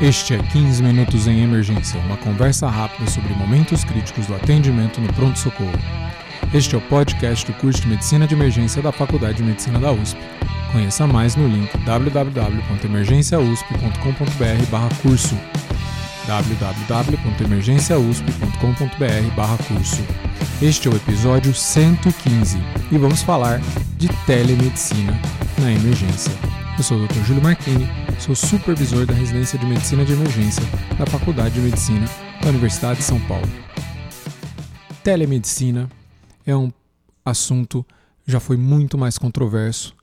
Este é 15 Minutos em Emergência, uma conversa rápida sobre momentos críticos do atendimento no pronto-socorro. Este é o podcast do curso de Medicina de Emergência da Faculdade de Medicina da USP. Conheça mais no link www.emergenciausp.com.br curso www.emergenciausp.com.br curso. Este é o episódio 115 e vamos falar de telemedicina na emergência. Eu sou o Dr. Júlio Marchini, sou supervisor da residência de medicina de emergência da Faculdade de Medicina da Universidade de São Paulo. Telemedicina é um assunto já foi muito mais controverso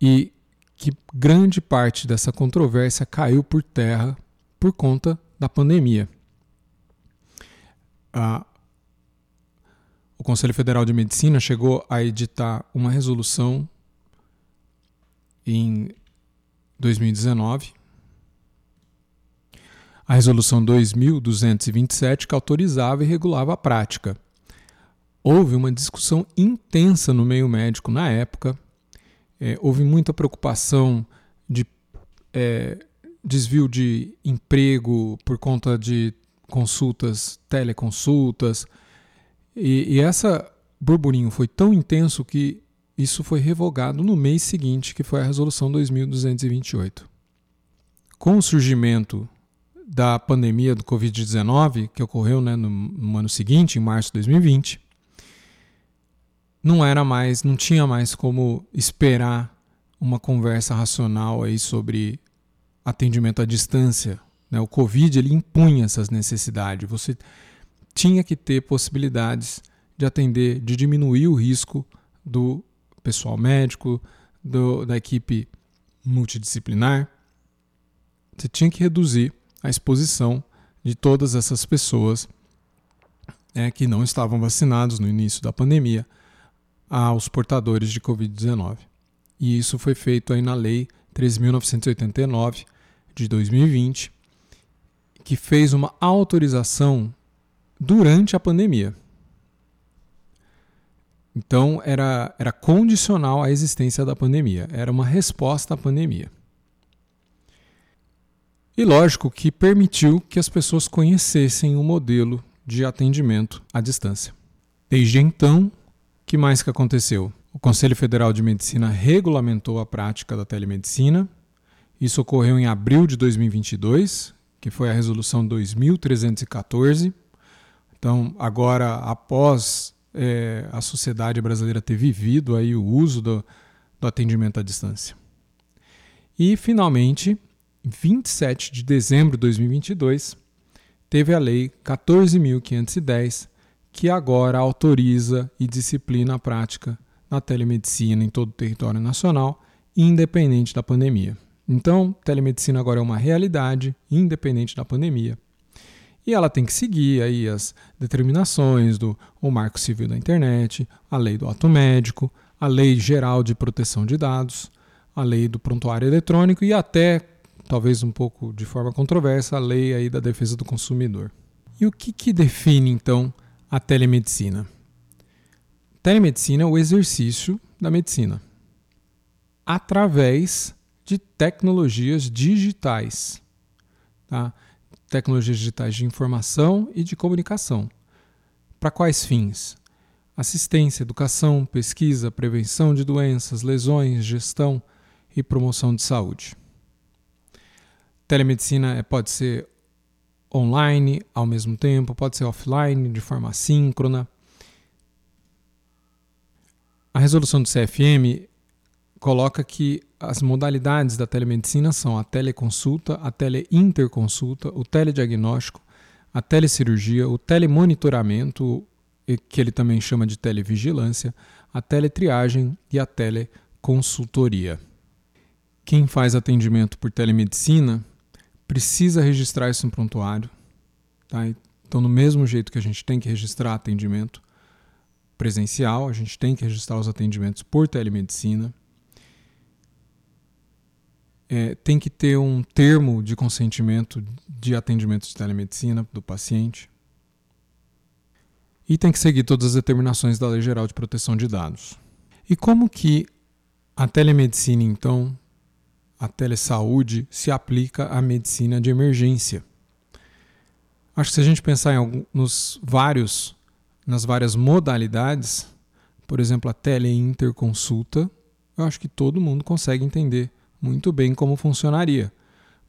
e que grande parte dessa controvérsia caiu por terra por conta da pandemia. o Conselho Federal de Medicina chegou a editar uma resolução em 2019, a Resolução 2227 que autorizava e regulava a prática. Houve uma discussão intensa no meio médico na época, é, houve muita preocupação de é, desvio de emprego por conta de consultas, teleconsultas, e, e essa burburinho foi tão intenso que isso foi revogado no mês seguinte, que foi a Resolução 2228. Com o surgimento da pandemia do Covid-19, que ocorreu né, no, no ano seguinte, em março de 2020, não era mais, não tinha mais como esperar uma conversa racional aí sobre atendimento à distância. Né? O Covid ele impunha essas necessidades. Você tinha que ter possibilidades de atender, de diminuir o risco do pessoal médico, do, da equipe multidisciplinar. Você tinha que reduzir a exposição de todas essas pessoas é, que não estavam vacinados no início da pandemia aos portadores de Covid-19. E isso foi feito aí na Lei 13.989 de 2020, que fez uma autorização durante a pandemia. Então era, era condicional à existência da pandemia, era uma resposta à pandemia. E lógico que permitiu que as pessoas conhecessem o modelo de atendimento à distância. Desde então, o que mais que aconteceu? O Conselho Federal de Medicina regulamentou a prática da telemedicina. Isso ocorreu em abril de 2022, que foi a resolução 2314. Então, agora após é, a sociedade brasileira ter vivido aí o uso do, do atendimento à distância. E, finalmente, 27 de dezembro de 2022, teve a Lei 14.510, que agora autoriza e disciplina a prática da telemedicina em todo o território nacional, independente da pandemia. Então, telemedicina agora é uma realidade, independente da pandemia. E ela tem que seguir aí as determinações do o Marco Civil da Internet, a lei do ato médico, a lei geral de proteção de dados, a lei do prontuário eletrônico e até, talvez um pouco de forma controversa, a lei aí da defesa do consumidor. E o que, que define então a telemedicina? Telemedicina é o exercício da medicina através de tecnologias digitais. Tá? Tecnologias digitais de informação e de comunicação. Para quais fins? Assistência, educação, pesquisa, prevenção de doenças, lesões, gestão e promoção de saúde. Telemedicina é, pode ser online ao mesmo tempo, pode ser offline, de forma assíncrona. A resolução do CFM coloca que as modalidades da telemedicina são a teleconsulta, a teleinterconsulta, o telediagnóstico, a telecirurgia, o telemonitoramento, que ele também chama de televigilância, a teletriagem e a teleconsultoria. Quem faz atendimento por telemedicina precisa registrar isso no prontuário. Tá? Então, no mesmo jeito que a gente tem que registrar atendimento presencial, a gente tem que registrar os atendimentos por telemedicina é, tem que ter um termo de consentimento de atendimento de telemedicina do paciente. E tem que seguir todas as determinações da Lei Geral de Proteção de Dados. E como que a telemedicina, então, a telesaúde se aplica à medicina de emergência. Acho que se a gente pensar em alguns, nos vários, nas várias modalidades, por exemplo, a teleinterconsulta, eu acho que todo mundo consegue entender muito bem como funcionaria.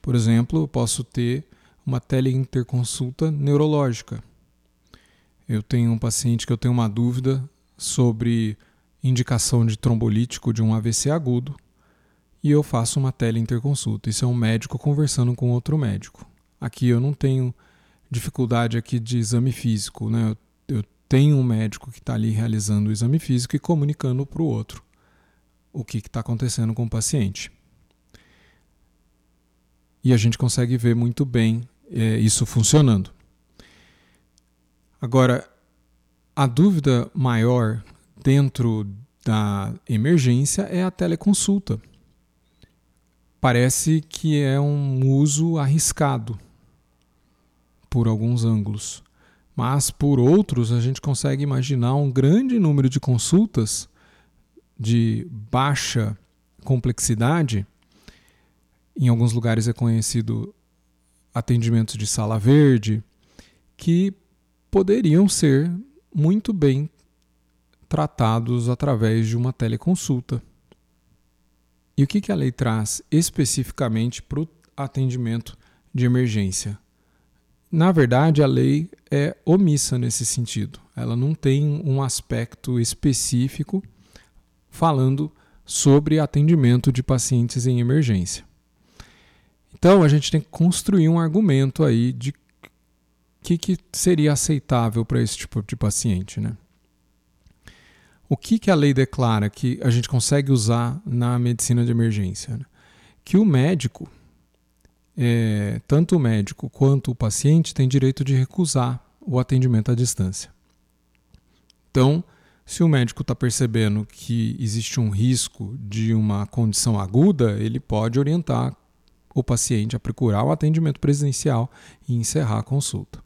Por exemplo, eu posso ter uma teleinterconsulta neurológica. Eu tenho um paciente que eu tenho uma dúvida sobre indicação de trombolítico de um AVC agudo e eu faço uma teleinterconsulta. Isso é um médico conversando com outro médico. Aqui eu não tenho dificuldade aqui de exame físico, né? Eu, eu tenho um médico que está ali realizando o exame físico e comunicando para o outro o que está acontecendo com o paciente. E a gente consegue ver muito bem é, isso funcionando. Agora, a dúvida maior dentro da emergência é a teleconsulta. Parece que é um uso arriscado por alguns ângulos, mas por outros a gente consegue imaginar um grande número de consultas de baixa complexidade. Em alguns lugares é conhecido atendimentos de sala verde, que poderiam ser muito bem tratados através de uma teleconsulta. E o que, que a lei traz especificamente para o atendimento de emergência? Na verdade, a lei é omissa nesse sentido. Ela não tem um aspecto específico falando sobre atendimento de pacientes em emergência. Então, a gente tem que construir um argumento aí de que, que seria aceitável para esse tipo de paciente, né? O que, que a lei declara que a gente consegue usar na medicina de emergência? Né? Que o médico, é, tanto o médico quanto o paciente, tem direito de recusar o atendimento à distância. Então, se o médico está percebendo que existe um risco de uma condição aguda, ele pode orientar o paciente a procurar o atendimento presencial e encerrar a consulta.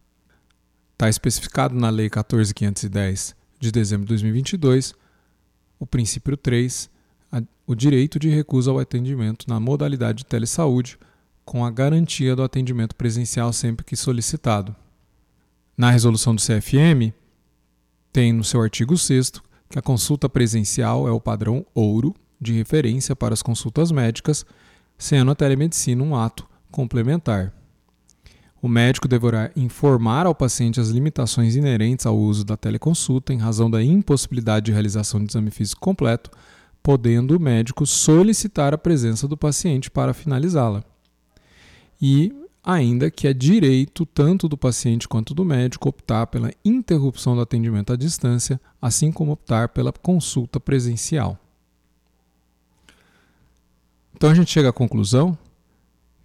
Está especificado na Lei 14.510 de dezembro de 2022 o princípio 3, a, o direito de recusa ao atendimento na modalidade de telesaúde, com a garantia do atendimento presencial sempre que solicitado. Na resolução do CFM, tem no seu artigo 6 que a consulta presencial é o padrão ouro de referência para as consultas médicas, sendo a telemedicina um ato complementar. O médico deverá informar ao paciente as limitações inerentes ao uso da teleconsulta em razão da impossibilidade de realização de exame físico completo, podendo o médico solicitar a presença do paciente para finalizá-la. E ainda que é direito tanto do paciente quanto do médico optar pela interrupção do atendimento à distância, assim como optar pela consulta presencial. Então a gente chega à conclusão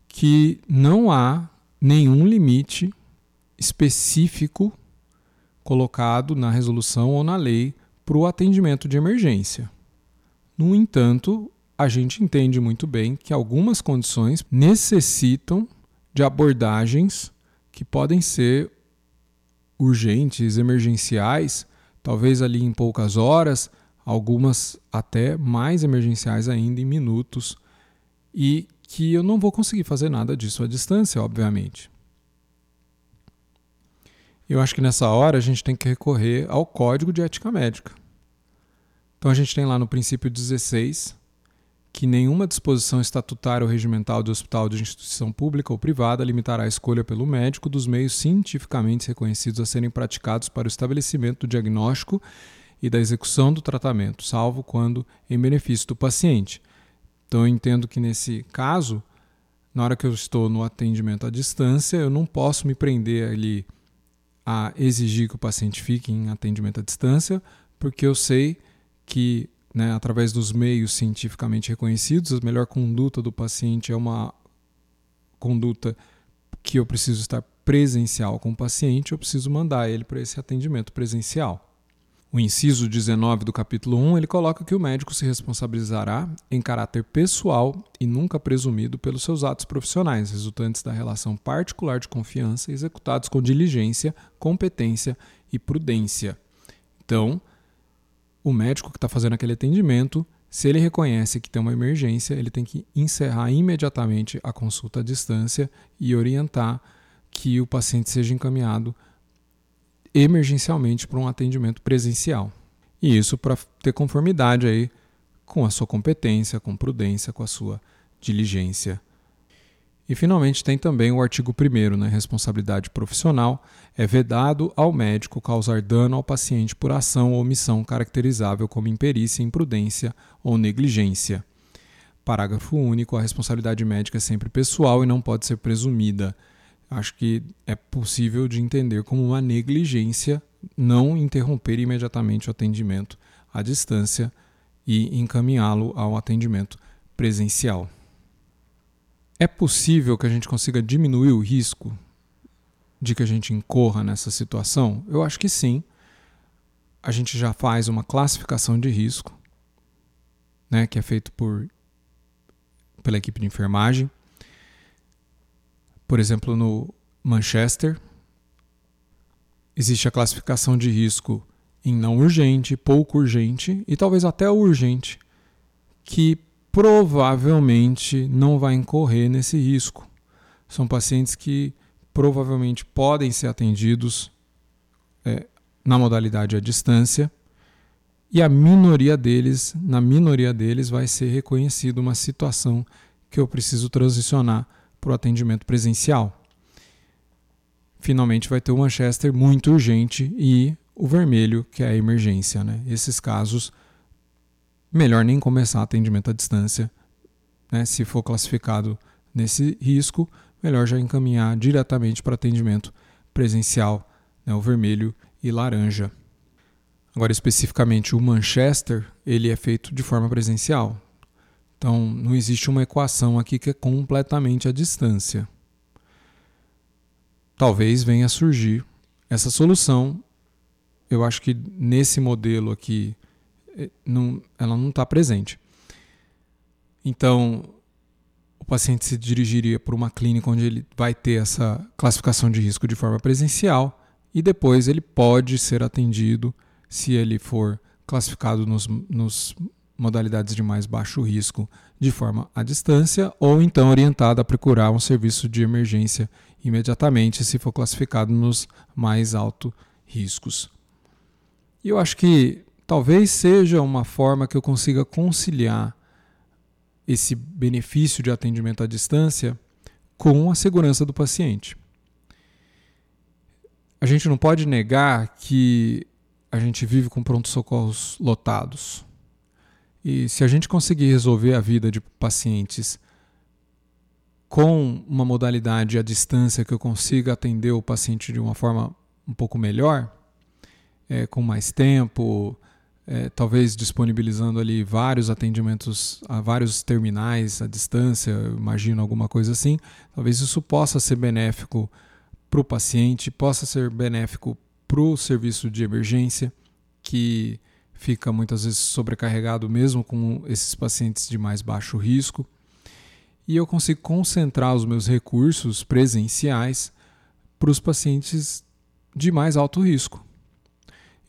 que não há nenhum limite específico colocado na resolução ou na lei para o atendimento de emergência. No entanto, a gente entende muito bem que algumas condições necessitam de abordagens que podem ser urgentes, emergenciais, talvez ali em poucas horas, algumas até mais emergenciais ainda em minutos, e que eu não vou conseguir fazer nada disso à distância, obviamente. Eu acho que nessa hora a gente tem que recorrer ao Código de Ética Médica. Então a gente tem lá no princípio 16 que nenhuma disposição estatutária ou regimental de hospital de instituição pública ou privada limitará a escolha pelo médico dos meios cientificamente reconhecidos a serem praticados para o estabelecimento do diagnóstico e da execução do tratamento, salvo quando em benefício do paciente, então eu entendo que nesse caso, na hora que eu estou no atendimento à distância, eu não posso me prender ali a exigir que o paciente fique em atendimento à distância, porque eu sei que, né, através dos meios cientificamente reconhecidos, a melhor conduta do paciente é uma conduta que eu preciso estar presencial com o paciente, eu preciso mandar ele para esse atendimento presencial. O inciso 19 do capítulo 1, ele coloca que o médico se responsabilizará em caráter pessoal e nunca presumido pelos seus atos profissionais, resultantes da relação particular de confiança executados com diligência, competência e prudência. Então, o médico que está fazendo aquele atendimento, Se ele reconhece que tem uma emergência, ele tem que encerrar imediatamente a consulta à distância e orientar que o paciente seja encaminhado emergencialmente para um atendimento presencial. E isso para ter conformidade aí com a sua competência, com prudência, com a sua diligência e finalmente tem também o artigo 1 né, responsabilidade profissional, é vedado ao médico causar dano ao paciente por ação ou omissão caracterizável como imperícia, imprudência ou negligência. Parágrafo único, a responsabilidade médica é sempre pessoal e não pode ser presumida. Acho que é possível de entender como uma negligência não interromper imediatamente o atendimento à distância e encaminhá-lo ao atendimento presencial. É possível que a gente consiga diminuir o risco de que a gente incorra nessa situação? Eu acho que sim. A gente já faz uma classificação de risco, né, que é feito por pela equipe de enfermagem. Por exemplo, no Manchester existe a classificação de risco em não urgente, pouco urgente e talvez até urgente, que provavelmente não vai incorrer nesse risco. São pacientes que provavelmente podem ser atendidos é, na modalidade à distância e a minoria deles, na minoria deles, vai ser reconhecida uma situação que eu preciso transicionar para o atendimento presencial. Finalmente vai ter o Manchester muito urgente e o vermelho, que é a emergência. Né? Esses casos melhor nem começar atendimento à distância. Né? Se for classificado nesse risco, melhor já encaminhar diretamente para atendimento presencial, né? o vermelho e laranja. Agora, especificamente o Manchester, ele é feito de forma presencial. Então, não existe uma equação aqui que é completamente à distância. Talvez venha a surgir essa solução. Eu acho que nesse modelo aqui eh, não, ela não está presente. Então, o paciente se dirigiria para uma clínica onde ele vai ter essa classificação de risco de forma presencial e depois ele pode ser atendido se ele for classificado nos, nos modalidades de mais baixo risco de forma à distância ou então orientado a procurar um serviço de emergência imediatamente se for classificado nos mais altos riscos. E eu acho que talvez seja uma forma que eu consiga conciliar esse benefício de atendimento à distância com a segurança do paciente. A gente não pode negar que a gente vive com pronto-socorros lotados. E se a gente conseguir resolver a vida de pacientes com uma modalidade à distância que eu consiga atender o paciente de uma forma um pouco melhor, é, com mais tempo, é, talvez disponibilizando ali vários atendimentos a vários terminais à distância, imagino alguma coisa assim, talvez isso possa ser benéfico para o paciente, possa ser benéfico para o serviço de emergência, que fica muitas vezes sobrecarregado mesmo com esses pacientes de mais baixo risco. E eu consigo concentrar os meus recursos presenciais para os pacientes de mais alto risco.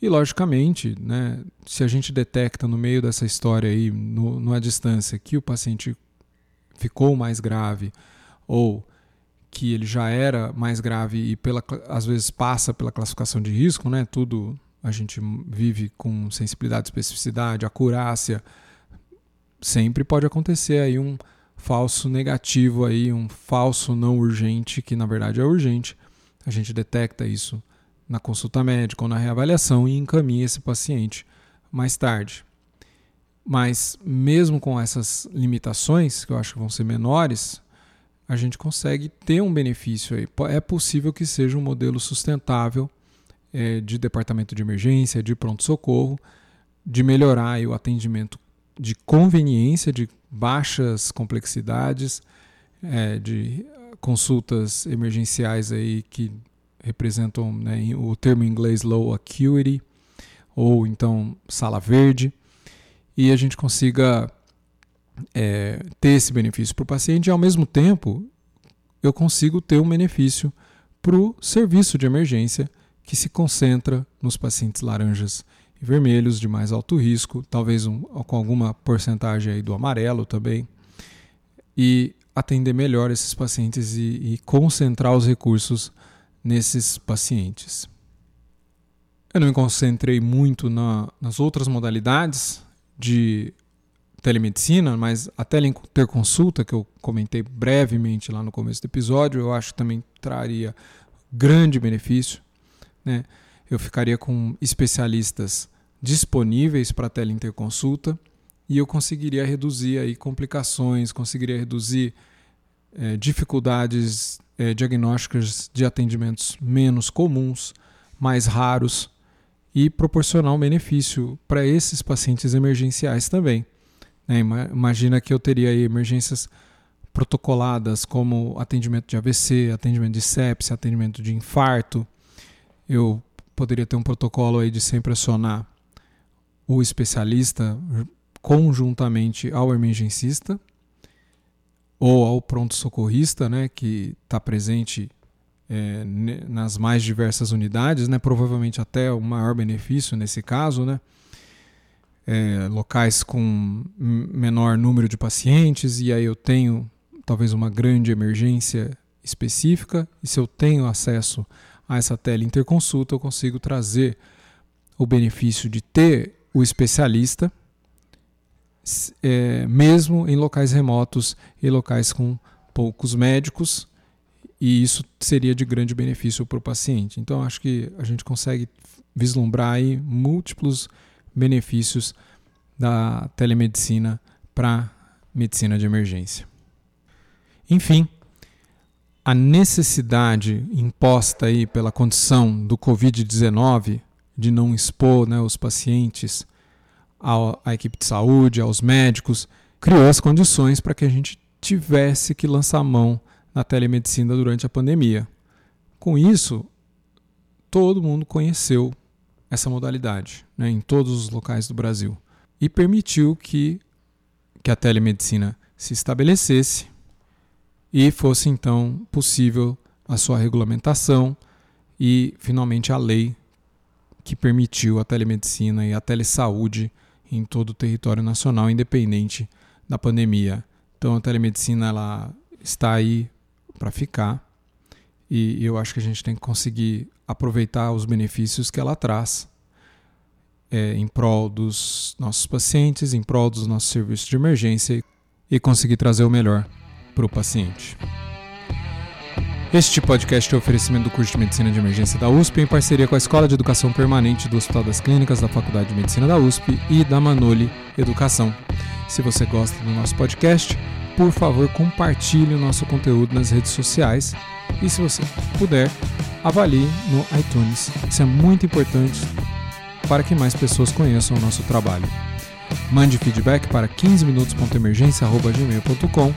E, logicamente, né, se a gente detecta no meio dessa história aí, no, numa distância, que o paciente ficou mais grave ou que ele já era mais grave e pela, às vezes passa pela classificação de risco, né? Tudo a gente vive com sensibilidade, especificidade, acurácia. Sempre pode acontecer aí um falso negativo aí, um falso não urgente que na verdade é urgente. A gente detecta isso na consulta médica ou na reavaliação e encaminha esse paciente mais tarde. Mas, mesmo com essas limitações, que eu acho que vão ser menores, a gente consegue ter um benefício aí. É possível que seja um modelo sustentável é, de departamento de emergência, de pronto-socorro, de melhorar o atendimento de conveniência, de baixas complexidades, é, de consultas emergenciais aí que representam né, o termo em inglês low acuity, ou então sala verde, e a gente consiga é, ter esse benefício para o paciente e, ao mesmo tempo, eu consigo ter um benefício para o serviço de emergência que se concentra nos pacientes laranjas e vermelhos de mais alto risco, talvez um, com alguma porcentagem aí do amarelo também, e atender melhor esses pacientes e, e concentrar os recursos nesses pacientes. Eu não me concentrei muito na, nas outras modalidades de telemedicina, mas a teleinterconsulta, que eu comentei brevemente lá no começo do episódio, eu acho que também traria grande benefício. Né? Eu ficaria com especialistas disponíveis para teleinterconsulta e eu conseguiria reduzir aí complicações, conseguiria reduzir é, dificuldades é, diagnósticas de atendimentos menos comuns, mais raros e proporcionar um benefício para esses pacientes emergenciais também. Né? Imagina que eu teria emergências protocoladas como atendimento de AVC, atendimento de sepsia, atendimento de infarto. Eu poderia ter um protocolo aí de sempre acionar o especialista conjuntamente ao emergencista ou ao pronto-socorrista, né, que está presente é, nas mais diversas unidades, né, provavelmente até o maior benefício nesse caso, né, é, locais com menor número de pacientes e aí eu tenho talvez uma grande emergência específica e se eu tenho acesso essa tela interconsulta eu consigo trazer o benefício de ter o especialista é, mesmo em locais remotos e locais com poucos médicos, e isso seria de grande benefício para o paciente. Então, acho que a gente consegue vislumbrar aí múltiplos benefícios da telemedicina para medicina de emergência. Enfim, a necessidade imposta aí pela condição do Covid-19 de não expor né, os pacientes à, equipe de saúde, aos médicos, criou as condições para que a gente tivesse que lançar a mão na telemedicina durante a pandemia. Com isso, todo mundo conheceu essa modalidade né, em todos os locais do Brasil e permitiu que, que a telemedicina se estabelecesse e fosse então possível a sua regulamentação e finalmente a lei que permitiu a telemedicina e a telesaúde em todo o território nacional, independente da pandemia. Então a telemedicina ela está aí para ficar e eu acho que a gente tem que conseguir aproveitar os benefícios que ela traz é, em prol dos nossos pacientes, em prol dos nossos serviços de emergência e conseguir trazer o melhor para o paciente. Este podcast é um oferecimento do curso de Medicina de Emergência da USP em parceria com a Escola de Educação Permanente do Hospital das Clínicas da Faculdade de Medicina da USP e da Manoli Educação. Se você gosta do nosso podcast, por favor, compartilhe o nosso conteúdo nas redes sociais e, se você puder, avalie no iTunes. Isso é muito importante para que mais pessoas conheçam o nosso trabalho. Mande feedback para 15minutos.emergência.gmail.com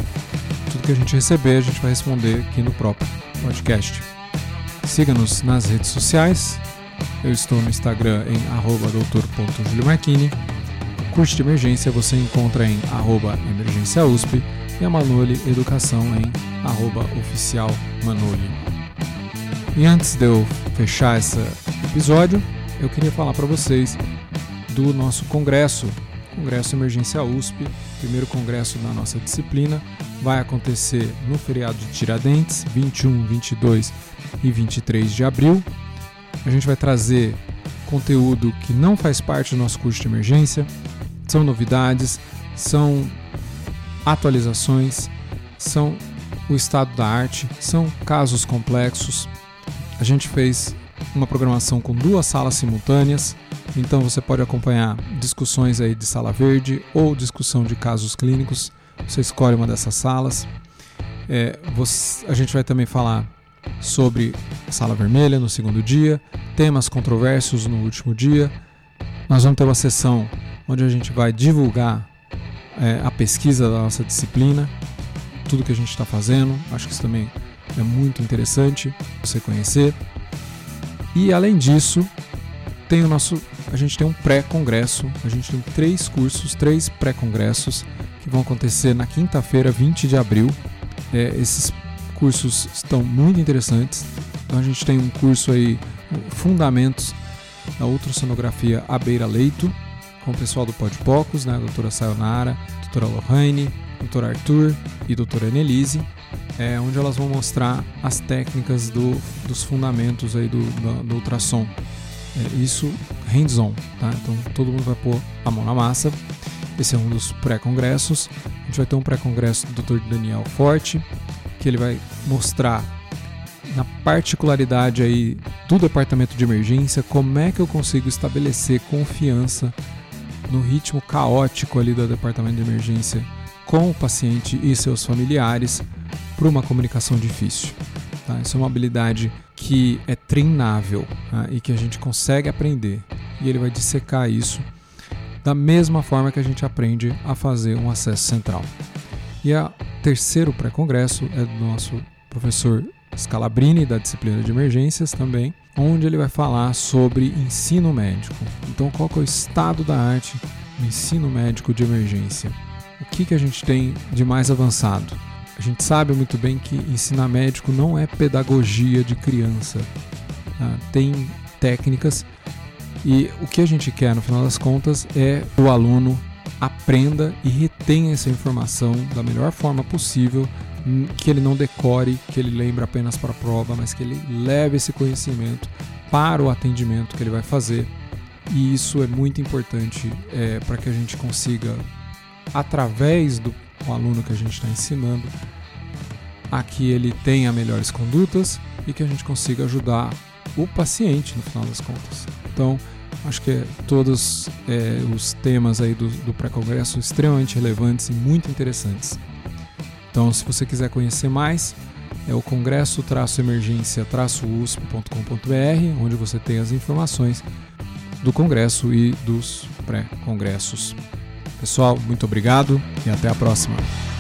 Tudo que a gente receber, a gente vai responder aqui no próprio podcast. Siga-nos nas redes sociais. Eu estou no Instagram em doutor.juliomarchini. Curso de emergência você encontra em arroba emergênciausp e a Manoli Educação em arroba oficial Manoli. E antes de eu fechar esse episódio, eu queria falar para vocês do nosso congresso, Congresso Emergência USP, primeiro congresso da nossa disciplina, vai acontecer no feriado de Tiradentes, 21, 22 e 23 de abril. A gente vai trazer conteúdo que não faz parte do nosso curso de emergência, são novidades, são atualizações, são o estado da arte, são casos complexos. A gente fez uma programação com duas salas simultâneas, então você pode acompanhar discussões aí de sala verde ou discussão de casos clínicos você escolhe uma dessas salas. É, você, a gente vai também falar sobre sala vermelha no segundo dia, temas controversos no último dia. Nós vamos ter uma sessão onde a gente vai divulgar é, a pesquisa da nossa disciplina, tudo que a gente está fazendo. Acho que isso também é muito interessante você conhecer. E além disso, tem o nosso, a gente tem um pré-congresso. A gente tem três cursos, três pré-congressos que vão acontecer na quinta-feira, 20 de abril. É, esses cursos estão muito interessantes. Então a gente tem um curso aí, Fundamentos da ultrassonografia à beira-leito, com o pessoal do Podpocos, né, a doutora Sayonara, a doutora Lohane, doutor Arthur e doutora Annelise, é, onde elas vão mostrar as técnicas do, dos fundamentos aí do, do, do ultrassom. É, isso hands-on, tá? Então todo mundo vai pôr a mão na massa. Esse é um dos pré-congressos. A gente vai ter um pré-congresso do Dr. Daniel Forte, que ele vai mostrar na particularidade aí do departamento de emergência, como é que eu consigo estabelecer confiança no ritmo caótico ali do departamento de emergência com o paciente e seus familiares para uma comunicação difícil. Tá? Isso é uma habilidade que é treinável tá? e que a gente consegue aprender. E ele vai dissecar isso da mesma forma que a gente aprende a fazer um acesso central. E o terceiro pré-congresso é do nosso professor Scalabrini, da disciplina de emergências também, onde ele vai falar sobre ensino médico. Então, qual é o estado da arte do ensino médico de emergência? O que, que a gente tem de mais avançado? A gente sabe muito bem que ensinar médico não é pedagogia de criança. Tá? Tem técnicas e o que a gente quer, no final das contas, é o aluno aprenda e retenha essa informação da melhor forma possível que ele não decore, que ele lembre apenas para a prova, mas que ele leve esse conhecimento para o atendimento que ele vai fazer. E isso é muito importante é, para que a gente consiga, através do aluno que a gente está ensinando, a que ele tenha melhores condutas e que a gente consiga ajudar o paciente no final das contas. Então, acho que é, todos é, os temas aí do, do pré-congresso extremamente relevantes e muito interessantes. Então, se você quiser conhecer mais, é o congresso-emergência-usp.com.br, onde você tem as informações do congresso e dos pré-congressos. Pessoal, muito obrigado e até a próxima.